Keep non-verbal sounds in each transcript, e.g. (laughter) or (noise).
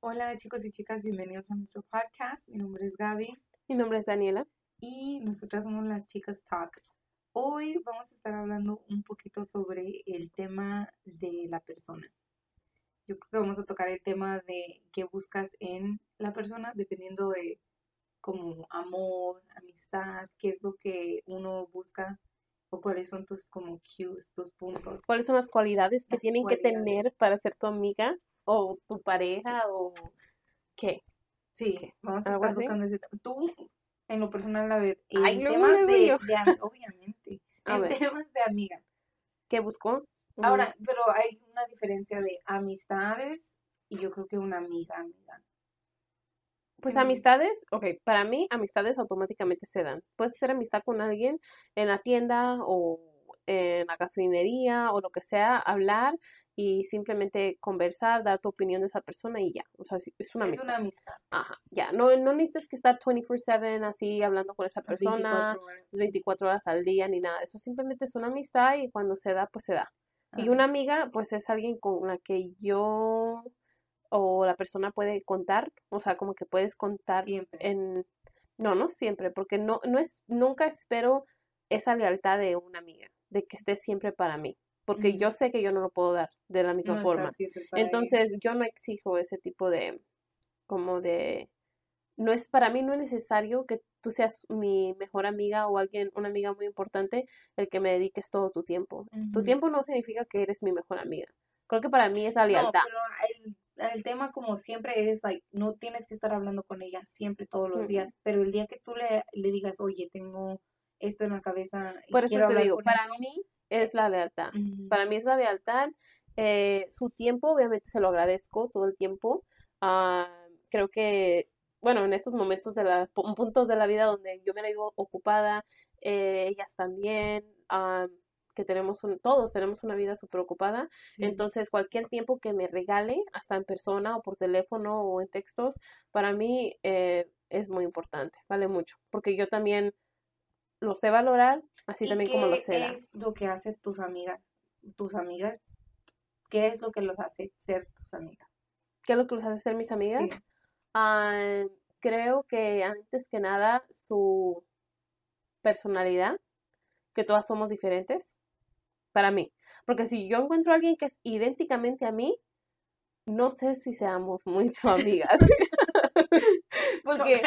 Hola chicos y chicas, bienvenidos a nuestro podcast. Mi nombre es Gaby Mi nombre es Daniela. y nosotras somos las chicas Talk. Hoy vamos a estar hablando un poquito sobre el tema de la persona. Yo creo que vamos a tocar el tema de qué buscas en la persona, dependiendo de como amor, amistad, qué es lo que uno busca o cuáles son tus como cues, tus puntos. ¿Cuáles son las cualidades que Las tienen que tener para ser tu amiga o tu pareja o qué? Sí, ¿Qué? vamos a ¿Algo estar así? tocando ese. Tú, en lo personal, a ver, en Ay, temas de, yo. de am- obviamente, (laughs) A en ver. temas de amiga. ¿Qué buscó? Ahora, pero hay una diferencia de amistades y yo creo que una amiga, amiga. Pues Sí. amistades, ok, para mí amistades automáticamente se dan. Puedes hacer amistad con alguien en la tienda o en la gasolinería o lo que sea, hablar y simplemente conversar, dar tu opinión de esa persona y ya. O sea, es una Es amistad. una amistad. Ajá, ya. No, no necesitas que estar 24/7 así hablando con esa persona. 24 horas. 24 horas al día ni nada. Eso simplemente es una amistad y cuando se da, pues se da. Y una amiga, pues es alguien con la que yo o la persona puede contar, o sea, como que puedes contar Siempre. en... No, no siempre, porque no, no es, nunca espero esa lealtad de una amiga, de que esté siempre para mí, porque Ujú. yo sé que yo no lo puedo dar de la misma No forma. Entonces, yo no exijo ese tipo de, como de, no es, para mí no es necesario que tú seas mi mejor amiga o alguien, una amiga muy importante, el que me dediques todo tu tiempo. Tu Ujú. tiempo no significa que eres mi mejor amiga. Creo que para mí es la No, lealtad. pero el, el tema como siempre es, like, no tienes que estar hablando con ella siempre, todos los Ujú. días, pero el día que tú le, le digas, oye, tengo esto en la cabeza Por eso te digo, para eso", mí es la lealtad. Para mí es la lealtad. eh, su tiempo, obviamente, se lo agradezco todo el tiempo. Ah, creo que, bueno, en estos momentos de la, pu- puntos de la vida donde yo me la vivo ocupada, eh, ellas también, ah, que tenemos un, todos tenemos una vida súper ocupada. sí. Entonces, cualquier tiempo que me regale, hasta en persona o por teléfono o en textos, para mí eh, es muy importante, vale mucho, porque yo también lo sé valorar, así ¿Y también como lo qué sé dar. es lo que hace tus amigas, tus amigas? ¿Qué es lo que los hace ser tus amigas? ¿Qué es lo que los hace ser mis amigas? Sí. Ah, creo que antes que nada su personalidad, que todas somos diferentes, para mí. Porque si yo encuentro a alguien que es idénticamente a mí, no sé si seamos (laughs) mucho amigas. (laughs) Porque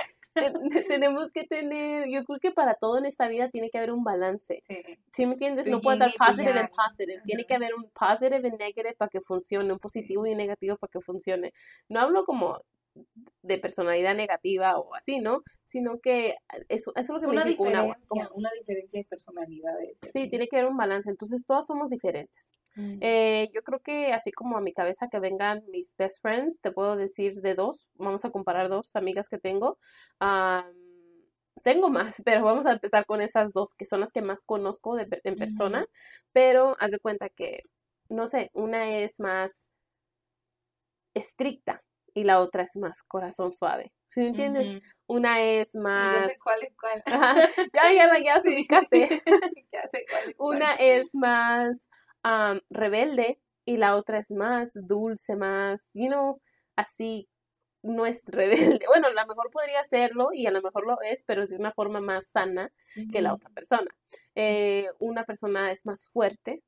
tenemos que tener, yo creo que para todo en esta vida tiene que haber un balance. Sí. ¿Sí me entiendes? No puede estar y positive yang. positive. Tiene que haber un positive and negative para que funcione, un positivo y negativo para que funcione. No hablo como de personalidad negativa o así, ¿no? Sino que eso, eso es lo que me Una dijo una diferencia, como- una diferencia de personalidades. y Sí, así. tiene que haber un balance. Entonces, todas somos diferentes. Mm. Eh, yo creo que así como a mi cabeza que vengan mis best friends, te puedo decir de dos, vamos a comparar dos amigas que tengo. Am, tengo más, (laughs) pero vamos a empezar con esas dos, que son las que más conozco de en persona, pero haz de cuenta que, no sé, una es más estricta y la otra es más corazón suave. ¿Sí me entiendes? Ujú. Una es Yo más... sé cuál es cuál. (laughs) Ajá, ya, ya, ya se (laughs) ubicaste. Ya sé cuál es cuál. Una es más am, rebelde y la otra es más dulce, más, you know, así, no es rebelde. (laughs) Bueno, a lo mejor podría hacerlo y a lo mejor lo es, pero es de una forma más sana que la otra persona. Eh, una persona es más fuerte,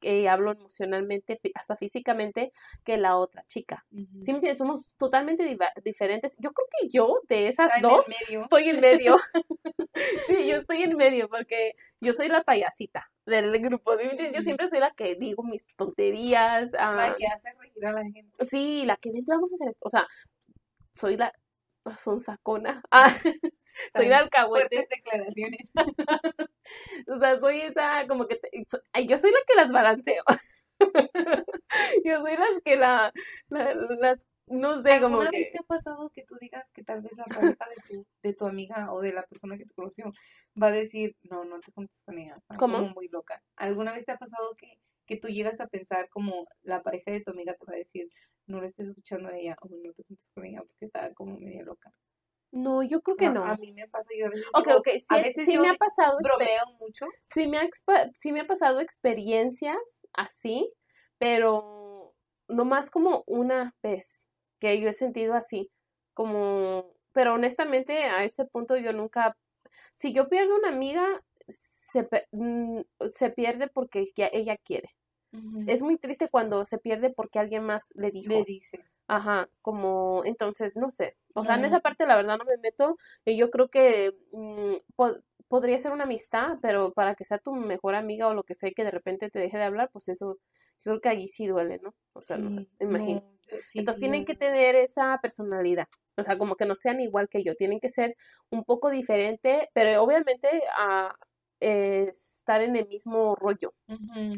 que hablo emocionalmente, hasta físicamente, que la otra chica. ¿Sí me entiendes? Somos totalmente diferentes. Yo creo que yo, de esas Está en el dos, medio. estoy en medio. (laughs) (laughs) Sí, yo estoy en medio porque yo soy la payasita del grupo. ¿sí me entiendes? Yo siempre soy la que digo mis tonterías. La ah, que hace reír a la gente. sí, la que vente, vamos a hacer esto. O sea, soy la sonsacona. (laughs) Ah, soy la alcahuete. Declaraciones. (laughs) O sea, soy esa como que te- so- yo soy la que las balanceo. (laughs) Yo soy las que la, la- las no sé, como ¿Alguna vez que te ha pasado que tú digas que tal vez la pareja de tu, de tu amiga o de la persona que te conoció va a decir, no, no te juntes con ella, está como muy loca? ¿Alguna vez te ha pasado que, que tú llegas a pensar como la pareja de tu amiga te va a decir, no le estés escuchando a ella o no te juntes con ella porque está como media loca? No, yo creo que no. A mí me pasa, yo a veces Ok, digo, ok, sí, a veces sí yo me ha pasado mucho. sí me ha, sí me ha pasado experiencias así, pero no más como una vez. que yo he sentido así, como, pero honestamente a ese punto yo nunca, si yo pierdo una amiga, se, mm, se pierde porque ella quiere. Es muy triste cuando se pierde porque alguien más le dijo. Le dice. Ajá, como, entonces, no sé. O sea, en esa parte la verdad no me meto. Y yo creo que mm, podría ser una amistad, pero para que sea tu mejor amiga o lo que sea que de repente te deje de hablar, pues eso, yo creo que allí sí duele, ¿no? O sea, no, me imagino. entonces tienen que tener esa personalidad. O sea, como que no sean igual que yo, tienen que ser un poco diferente, pero obviamente a, estar en el mismo rollo,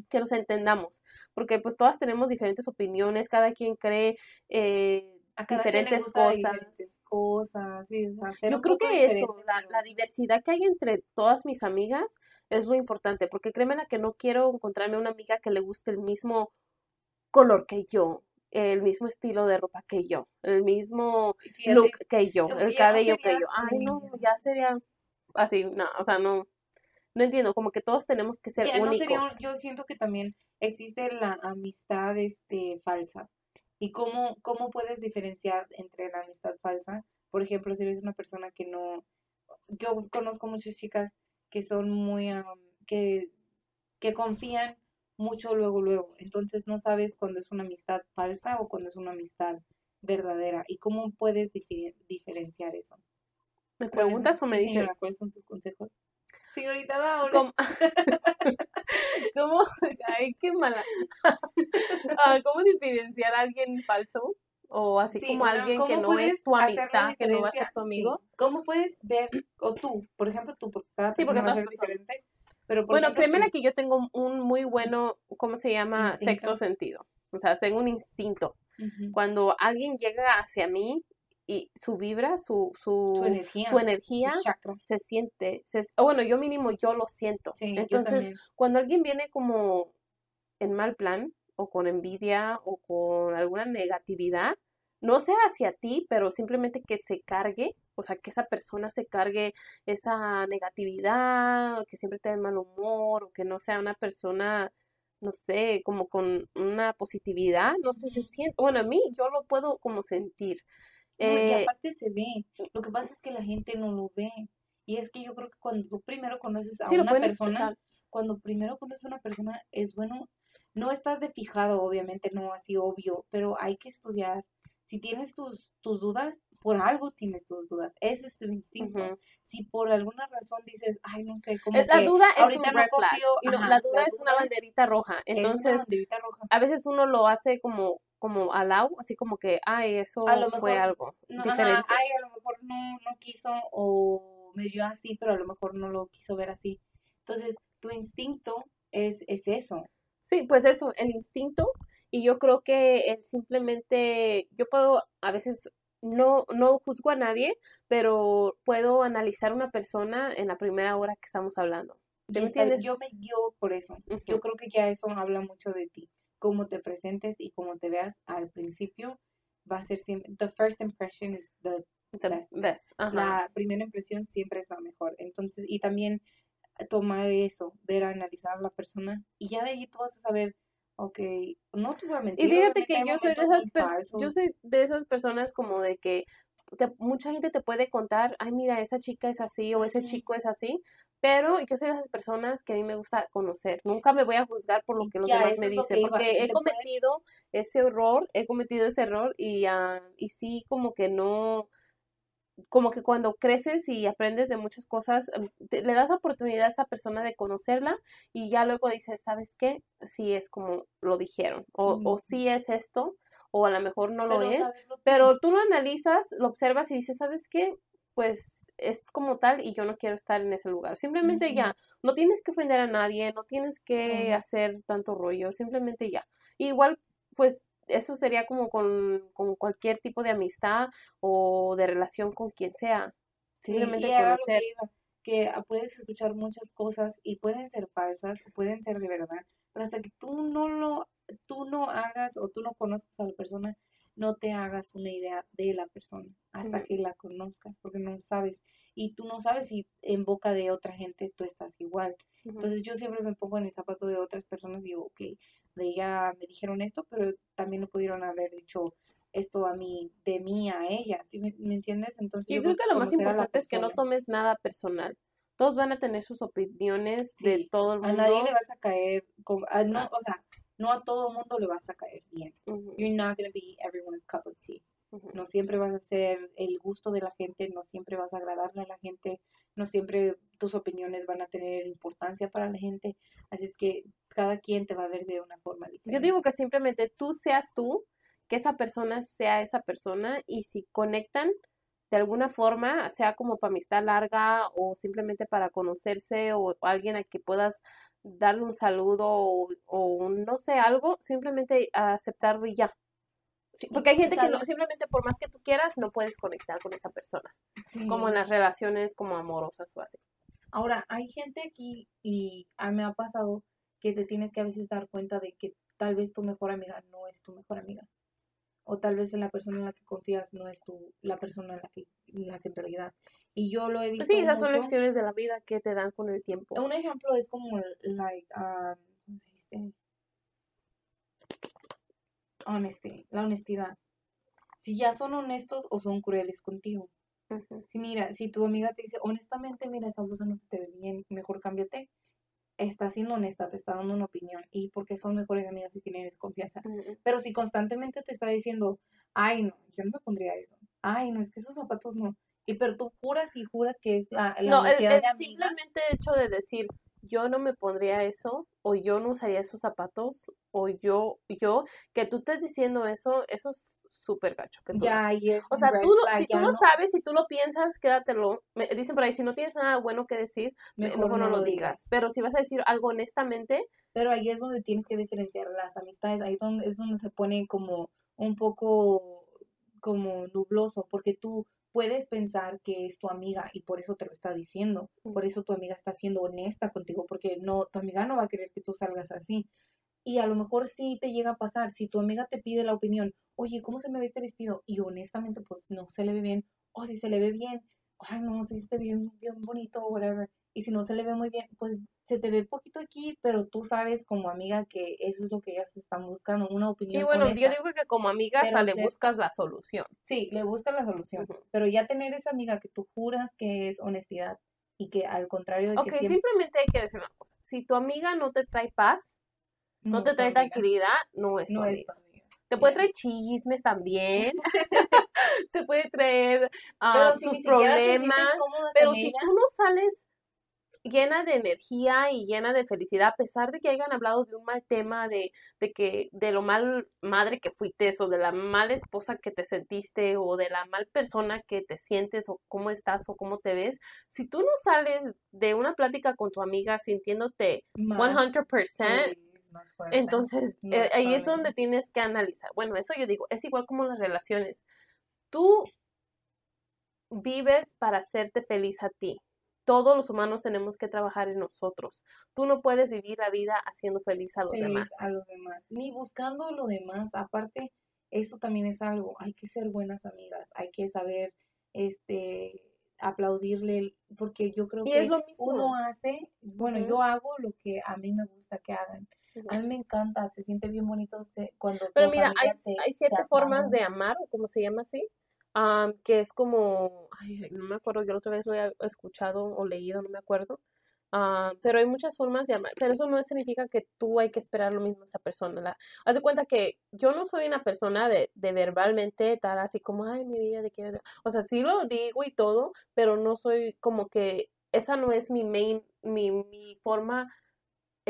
que nos entendamos, porque pues todas tenemos diferentes opiniones, cada quien cree eh, diferentes cosas. Yo creo que eso, la, diversidad que hay entre todas mis amigas es lo importante, porque créeme la que no quiero encontrarme una amiga que le guste el mismo color que yo, el mismo estilo de ropa que yo, el mismo look que yo, el cabello que yo. Ay, no, ya sería así, no, o sea, no no entiendo, como que todos tenemos que ser únicos. yo siento que también existe la amistad este falsa. ¿Y cómo, cómo puedes diferenciar entre la amistad falsa? Por ejemplo, si eres una persona que no... Yo conozco muchas chicas que son muy... que, que confían mucho luego, luego. Entonces no sabes cuándo es una amistad falsa o cuándo es una amistad verdadera. ¿Y cómo puedes diferenciar eso? ¿Me preguntas o me dices? ¿Cuáles son sus consejos? Señorita. ¿Cómo? (laughs) ¿Cómo? Ay, qué mala. (laughs) Ah, ¿Cómo diferenciar a alguien falso? O así como alguien que no es tu amistad, que no va a ser tu amigo. ¿Cómo puedes ver, o tú, por ejemplo, tú, porque cada sí, porque es diferente. Pero bueno, créeme que yo tengo un muy bueno, ¿cómo se llama? Sexto sentido. O sea, tengo un instinto. Cuando alguien llega hacia mí, y su vibra, su, su, energía, se siente, o bueno, yo mínimo yo lo siento. Entonces, cuando alguien viene como en mal plan, o con envidia, o con alguna negatividad, no sea hacia ti, pero simplemente que se cargue, o sea, que esa persona se cargue esa negatividad, que siempre tenga mal humor, o que no sea una persona, no sé, como con una positividad, no sé, se siente, bueno, a mí yo lo puedo como sentir y eh, aparte se ve. Lo que pasa es que la gente no lo ve. Y es que yo creo que cuando tú primero conoces a una persona, cuando primero conoces a una persona, es bueno, no estás de fijado, obviamente, no así obvio, pero hay que estudiar. Si tienes tus, tus dudas, por algo tienes tus dudas. Ese es tu instinto. Si por alguna razón dices, ay, no sé, cómo. Eh, la duda es un red la duda es una banderita roja. Entonces, a veces uno lo hace como como al lado, así como que, ay, eso fue algo diferente. ay, a lo mejor no, no quiso o me vio así, pero a lo mejor no lo quiso ver así. Entonces, tu instinto es, es eso. Sí, pues eso, el instinto. Y yo creo que simplemente, yo puedo a veces no, no juzgo a nadie, pero puedo analizar una persona en la primera hora que estamos hablando. me entiendes? Yo me guío por eso. Yo creo que ya eso habla mucho de ti cómo te presentes y cómo te veas al principio va a ser siempre, the first impression is the, best. La primera impresión siempre es la mejor. Entonces, y también tomar eso, ver, analizar a la persona y ya de ahí tú vas a saber, ok, no te voy a mentir. Y fíjate que yo soy de esas personas, yo soy de esas personas como de que mucha gente te puede contar, ay, mira, esa chica es así o ese chico es así, pero yo soy de esas personas que a mí me gusta conocer. Nunca me voy a juzgar por lo que los demás me dicen, porque he cometido ese error, he cometido ese error y, uh, y sí como que no, como que cuando creces y aprendes de muchas cosas, em, le das oportunidad a esa persona de conocerla y ya luego dices, ¿sabes qué? Sí es como lo dijeron, o, o sí es esto, o a lo mejor no lo es, pero tú lo analizas, lo observas y dices, ¿sabes qué? Pues es como tal y yo no quiero estar en ese lugar. Simplemente ya, no tienes que ofender a nadie, no tienes que hacer tanto rollo, simplemente ya. igual, pues eso sería como con, cualquier tipo de amistad o de relación con quien sea. Simplemente conocer. Que, que puedes escuchar muchas cosas y pueden ser falsas, pueden ser de verdad, pero hasta que tú no lo, tú no hagas o tú no conozcas a la persona, no te hagas una idea de la persona hasta que la conozcas, porque no sabes. Y tú no sabes si en boca de otra gente tú estás igual. Entonces yo siempre me pongo en el zapato de otras personas y digo, ok, de ella me dijeron esto, pero también lo pudieron haber dicho esto a mí, de mí a ella, ¿sí ¿me, me entiendes? Entonces Yo creo que lo más a importante es que no tomes nada personal. Todos van a tener sus opiniones de Sí, todo el A mundo. nadie le vas a caer, con, a- no, Ah. o sea, no a todo mundo le vas a caer bien. You're not gonna be everyone's cup of tea. No siempre vas a ser el gusto de la gente, no siempre vas a agradarle a la gente, no siempre tus opiniones van a tener importancia para la gente. Así es que cada quien te va a ver de una forma Yo diferente. digo que simplemente tú seas tú, que esa persona sea esa persona y si conectan de alguna forma, sea como para amistad larga o simplemente para conocerse o alguien a que puedas darle un saludo o, o un, no sé, algo, simplemente aceptarlo y ya. Sí, porque hay gente que no, simplemente por más que tú quieras, no puedes conectar con esa persona, como en Sí. las relaciones como amorosas o así. Ahora, hay gente aquí y a mí me ha pasado que te tienes que a veces dar cuenta de que tal vez tu mejor amiga no es tu mejor amiga. O tal vez la persona en la que confías no es tu, la persona en la que, en la que en realidad. Y yo lo he visto Sí, esas son lecciones de la vida que te dan con el tiempo. Un ejemplo es como, like, um, ¿cómo se dice? Honesty, la honestidad. Si ya son honestos o son crueles contigo. Si mira, si tu amiga te dice, honestamente, mira, esa blusa no se te ve bien, mejor cámbiate. Está siendo honesta, te está dando una opinión. Y porque son mejores amigas y tienen confianza. Pero si constantemente te está diciendo, ay, no, yo no me pondría eso. Ay, no, es que esos zapatos no. Y pero tú juras y juras que es la, la No, el, simplemente hecho de decir yo no me pondría eso, o yo no usaría esos zapatos, o yo, yo, que tú estés diciendo eso, eso es súper gacho. Que tú lo- Ya, y es o sea, tú lo- si tú lo no- sabes, si tú lo piensas, quédatelo. Me, dicen por ahí, si no tienes nada bueno que decir, me- mejor, no, lo digas. Pero si vas a decir algo honestamente, Pero ahí es donde tienes que diferenciar las amistades, ahí donde, es donde se pone como un poco como nubloso, porque tú puedes pensar que es tu amiga y por eso te lo está diciendo, por eso tu amiga está siendo honesta contigo, porque no, tu amiga no va a querer que tú salgas así. Y a lo mejor sí te llega a pasar, si tu amiga te pide la opinión, oye, ¿cómo se me ve este vestido? Y honestamente, pues no se le ve bien, o si se le ve bien, ay, no, si se ve bien, bien bonito, o whatever. Y si no se le ve muy bien, pues se te ve poquito aquí, pero tú sabes como amiga que eso es lo que ellas están buscando, una opinión y bueno, yo digo que como amiga hasta le buscas la solución. Sí, le buscas la solución, pero ya tener esa amiga que tú juras que es honestidad y que al contrario de que Ok, siempre simplemente hay que decir una cosa. Si tu amiga no te trae paz, no, te trae tranquilidad, no es tu no es amiga. tu amiga. Te puede traer chismes también. (laughs) te puede traer ah, si sus problemas. Pero si ella, tú no sales llena de energía y llena de felicidad, a pesar de que hayan hablado de un mal tema, de, de que, de lo mal madre que fuiste, o de la mala esposa que te sentiste, o de la mal persona que te sientes, o cómo estás, o cómo te ves, si tú no sales de una plática con tu amiga sintiéndote más 100%, feliz, más fuerte. entonces, No eh, ahí es donde tienes que analizar. Bueno, eso yo digo, es igual como las relaciones. Tú vives para hacerte feliz a ti. Todos los humanos tenemos que trabajar en nosotros. Tú no puedes vivir la vida haciendo feliz a los feliz demás. a los demás, ni buscando lo demás. Aparte, esto también es algo, hay que ser buenas amigas, hay que saber, este, aplaudirle, porque yo creo Y que es lo mismo. uno hace, bueno, yo hago lo que a mí me gusta que hagan. A mí me encanta, se siente bien bonito se- cuando Pero mira, hay, te- hay siete formas de amar, o como se llama así, am, que es como, ay, no me acuerdo, yo la otra vez lo he escuchado o leído, no me acuerdo, ah, pero hay muchas formas de amar, pero eso no significa que tú hay que esperar lo mismo a esa persona. La, haz de cuenta que yo no soy una persona de, de verbalmente estar así como, ay, mi vida, te quiero, o sea, sí lo digo y todo, pero no soy como que, esa no es mi main, mi, mi forma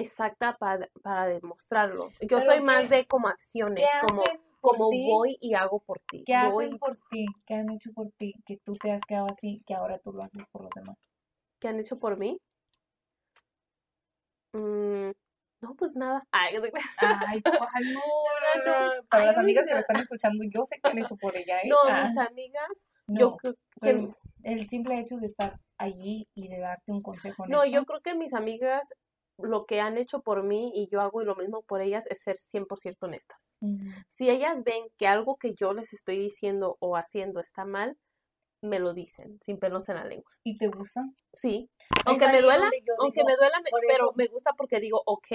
exacta para, para demostrarlo. Yo Pero soy más ¿qué- de como acciones, ¿Qué como, como ti? voy y hago por ti. ¿Qué voy, hacen por ti? ¿Qué han hecho por ti? Que tú te has quedado así, que ahora tú lo haces por los demás. ¿Qué han hecho por mí? Mm, no, pues nada. Ay. Ay, (laughs) ¿cuál? no, no, no. Para las amigas que me están escuchando, yo sé que han hecho por ella, ¿eh? No, Ah, mis amigas, no, yo creo que el simple hecho de estar allí y de darte un consejo no, yo creo que mis amigas lo que han hecho por mí y yo hago lo mismo por ellas es ser 100% honestas. ujú, Si ellas ven que algo que yo les estoy diciendo o haciendo está mal, me lo dicen, sin pelos en la lengua. ¿y te gusta? Sí, aunque me duela, aunque digo, me duela, me- pero me gusta porque digo, ok,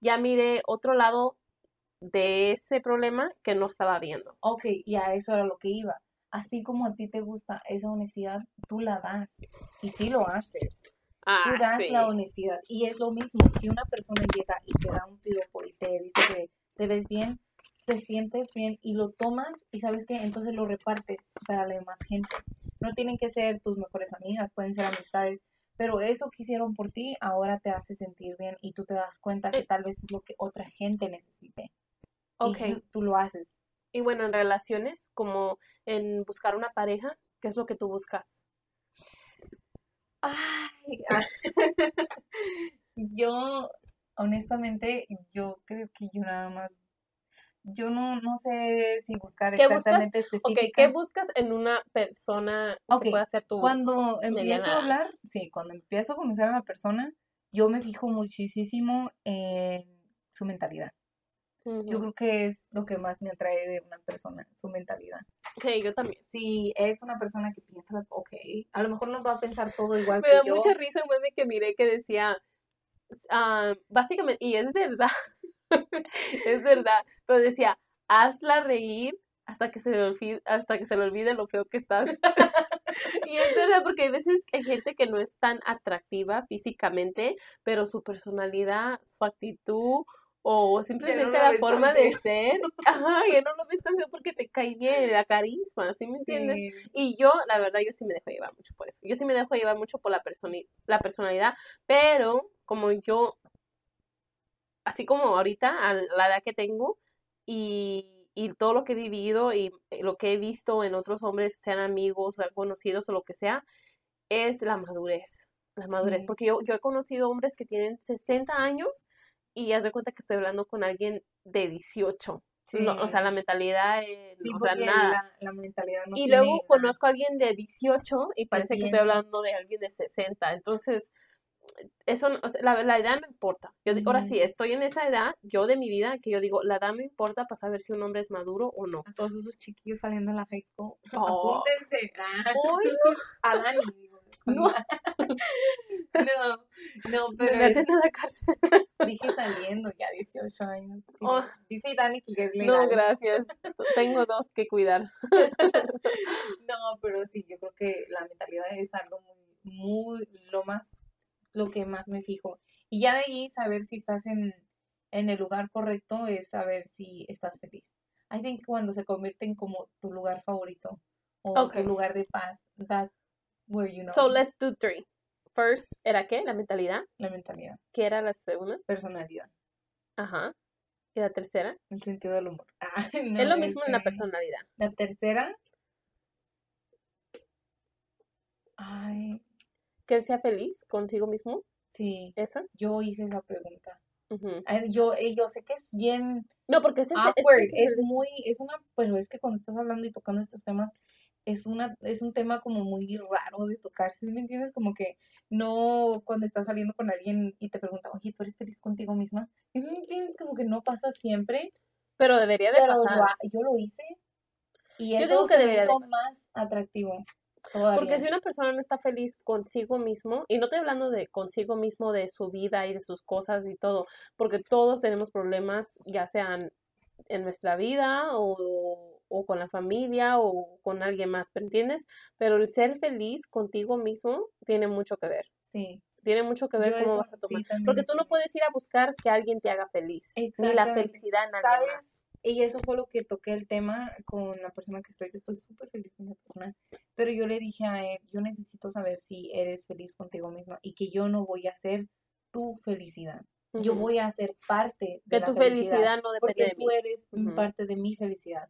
ya miré otro lado de ese problema que no estaba viendo. Ok, y a eso era lo que iba. Así como a ti te gusta esa honestidad, tú la das. Y sí lo haces. Ah, tú das sí. la honestidad. Y es lo mismo, si una persona llega y te da un piropo y te dice que te ves bien, te sientes bien y lo tomas y sabes que entonces lo repartes para la demás gente. No tienen que ser tus mejores amigas, pueden ser amistades, pero eso que hicieron por ti ahora te hace sentir bien y tú te das cuenta que Eh. tal vez es lo que otra gente necesite. Ok. Y tú- tú lo haces. Y bueno, en relaciones, como en buscar una pareja, ¿qué es lo que tú buscas? Ay, ah, (laughs) yo, honestamente, yo creo que yo nada más, yo no, no sé si buscar ¿Qué buscas? exactamente Ok, específica. ¿qué buscas en una persona que pueda ser tu... Cuando empiezo a hablar, sí, cuando empiezo a conocer a la persona, yo me fijo muchísimo en su mentalidad. Yo creo que es lo que más me atrae de una persona, su mentalidad. Ok, yo también. Si es una persona que las- ok, a lo mejor no va a pensar todo igual (laughs) Me que da yo. mucha risa un meme que miré que decía, ah, básicamente, y es verdad, (laughs) es verdad, pero decía, hazla reír hasta que se le olvide, hasta que se le olvide lo feo que estás. (laughs) y es verdad, porque hay veces hay gente que no es tan atractiva físicamente, pero su personalidad, su actitud o simplemente la forma de ser, (laughs) ajá, ya no lo ves tan feo porque te cae bien, la carisma, ¿sí me entiendes? Sí. Y yo, la verdad, yo sí me dejo llevar mucho por eso. Yo sí me dejo llevar mucho por la, la personalidad, pero como yo, así como ahorita, a la edad que tengo y, y todo lo que he vivido y lo que he visto en otros hombres, sean amigos, sean conocidos o lo que sea, es la madurez. La madurez, Sí. porque yo, yo he conocido hombres que tienen 60 años y haz de cuenta que estoy hablando con alguien de 18. No, o sea, la mentalidad, eh, Sí, o sea, porque nada. La, la mentalidad no Y luego nada. conozco a alguien de 18 y parece que estoy hablando de alguien de 60. Entonces, eso, o sea, la, la edad no importa. Yo, di- ahora sí, estoy en esa edad, yo de mi vida, que yo digo, la edad no importa para saber si un hombre es maduro o no. A todos esos chiquillos saliendo en la high school, (laughs) Oh. apúntense. Ah, Uy, a Dani, digo. No. (laughs) no, no, me pero es- meten a la cárcel. dije saliendo ya 18 años. Sí, Oh. Dice Dani que es No, legal. gracias. Tengo dos que cuidar. (laughs) No, pero sí, yo creo que la mentalidad es algo muy, muy, lo más, lo que más me fijo. Y ya de ahí saber si estás en, en el lugar correcto es saber si estás feliz. I think cuando se convierten como tu lugar favorito o tu lugar de paz, that's where you know So, let's do three. First, ¿era qué? La mentalidad. la mentalidad, ¿Qué era la segunda? personalidad, Ajá. ¿Y la tercera? el sentido del humor. (laughs) No, es lo mismo en la personalidad. La tercera, ay, Que él sea feliz consigo mismo. sí, ¿Esa? yo hice esa pregunta. Ay, Yo, eh, yo sé que es bien No, porque ese es, es awkward, ese es el- muy, es una, pero es que cuando estás hablando y tocando estos temas, es una, es un tema como muy raro de tocar, ¿sí me entiendes? Como que no cuando estás saliendo con alguien y te pregunta, oye, ¿tú eres feliz contigo misma? ¿Sí me entiendes? Como que no pasa siempre, Pero debería de pero lo pasar. ha- yo lo hice y Yo eso digo que se me debería de pasar. más atractivo todavía. Porque si una persona no está feliz consigo mismo, y no estoy hablando de consigo mismo, de su vida y de sus cosas y todo, porque todos tenemos problemas, ya sean en nuestra vida o, o con la familia o con alguien más, ¿me entiendes? Pero el ser feliz contigo mismo tiene mucho que ver. Sí, Tiene mucho que ver Yo cómo eso vas a tomar. Porque tú no puedes ir a buscar que alguien te haga feliz, ni la felicidad en alguien ¿Sabes? más. Y eso fue lo que toqué el tema con la persona que estoy, que estoy súper feliz con la persona. Pero yo le dije a él, yo necesito saber si eres feliz contigo misma y que yo no voy a ser tu felicidad. Yo voy a ser parte de Que la tu felicidad no depende porque de mí. tú eres parte de mi felicidad.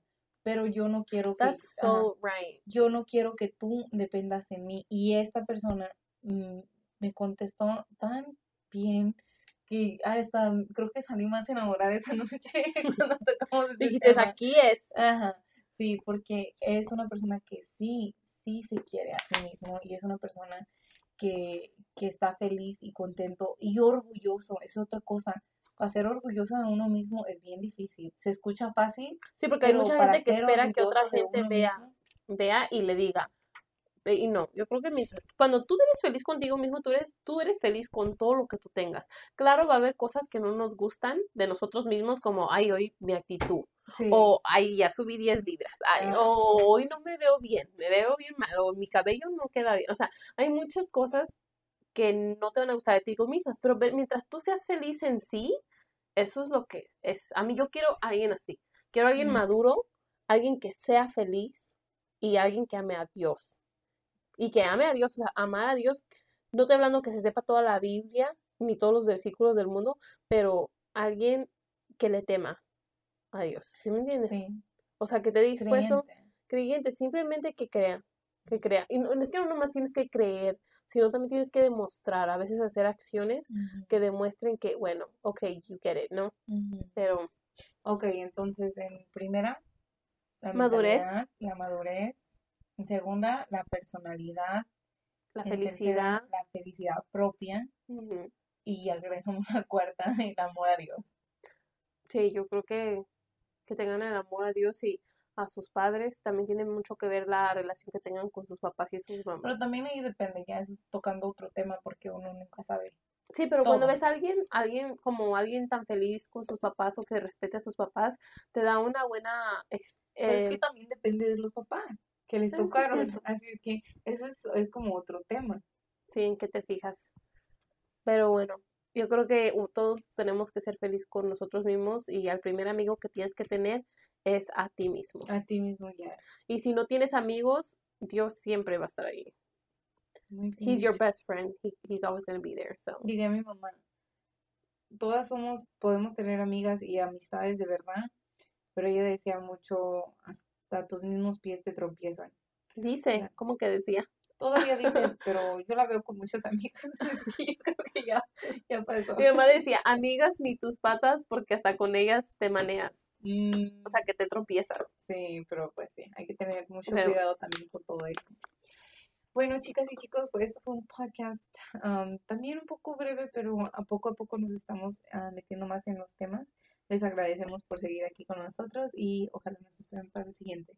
Pero yo no quiero que That's ajá, so right. yo no quiero que tú dependas en mí. Y esta persona mm, me contestó tan bien que hasta creo que salí más enamorada esa (laughs) noche cuando tocamos Dijiste, tema. aquí es. Ajá, sí, porque es una persona que sí, sí se quiere a sí mismo y es una persona que, que está feliz y contento y orgulloso, es otra cosa. Para ser orgulloso de uno mismo es bien difícil. Se escucha fácil, Sí, porque hay mucha gente que espera que otra gente vea, mismo, vea y le diga, Y no, yo creo que mientras- cuando tú eres feliz contigo mismo, tú eres, tú eres feliz con todo lo que tú tengas. Claro, va a haber cosas que no nos gustan de nosotros mismos, como, ay, hoy mi actitud, Sí. o ay, ya subí 10 libras, ay, Ah. o hoy no me veo bien, me veo bien mal, o mi cabello no queda bien. O sea, hay muchas cosas que no te van a gustar de ti mismas, pero mientras tú seas feliz en sí, eso es lo que es. A mí yo quiero a alguien así. Quiero a alguien maduro, alguien que sea feliz y alguien que ame a Dios. Y que ame a Dios, o sea, amar a Dios, no estoy hablando que se sepa toda la Biblia ni todos los versículos del mundo, pero alguien que le tema a Dios. ¿Sí me entiendes? Sí, O sea, que te dispuesto, creyente. creyente, simplemente que crea, que crea. Y no, no es que no nomás tienes que creer, sino también tienes que demostrar, a veces hacer acciones que demuestren que, bueno, ok, you get it, ¿no? Pero Ok, entonces en primera, la Madurez. la madurez. En segunda, la personalidad. la En felicidad, tercera, la felicidad propia. Y agregamos la cuarta, (laughs) el amor a Dios. sí, yo creo que, que tengan el amor a Dios y a sus padres, también tiene mucho que ver la relación que tengan con sus papás y sus mamás. Pero también ahí depende, ya es tocando otro tema porque uno nunca sabe. Sí, pero cuando ves a alguien, alguien como alguien tan feliz con sus papás o que respete a sus papás, te da una buena Pero es eh, que también depende de los papás que les tocaron. cierto. Así que eso es, es como otro tema. sí, en qué te fijas. Pero bueno, yo creo que todos tenemos que ser felices con nosotros mismos y al primer amigo que tienes que tener es a ti mismo. A ti mismo ya. Y si no tienes amigos, Dios siempre va a estar ahí. Muy He's your best friend. He, he's always going to be there. So, Diría mi mamá, todas somos, podemos tener amigas y amistades de verdad, pero ella decía mucho, hasta tus mismos pies te tropiezan. dice, Ya. como que decía. Todavía dice, (laughs) pero yo la veo con muchas amigas, (laughs) así que yo creo que ya, ya pasó. Mi mamá decía, amigas ni tus patas porque hasta con ellas te maneas. Mm, O sea, que te tropiezas. sí, pero pues sí, hay que tener mucho Pero- cuidado también con todo eso. Bueno, chicas y chicos, pues esto fue un podcast am, también un poco breve, pero a poco a poco nos estamos ah, metiendo más en los temas. Les agradecemos por seguir aquí con nosotros y ojalá nos esperen para el siguiente.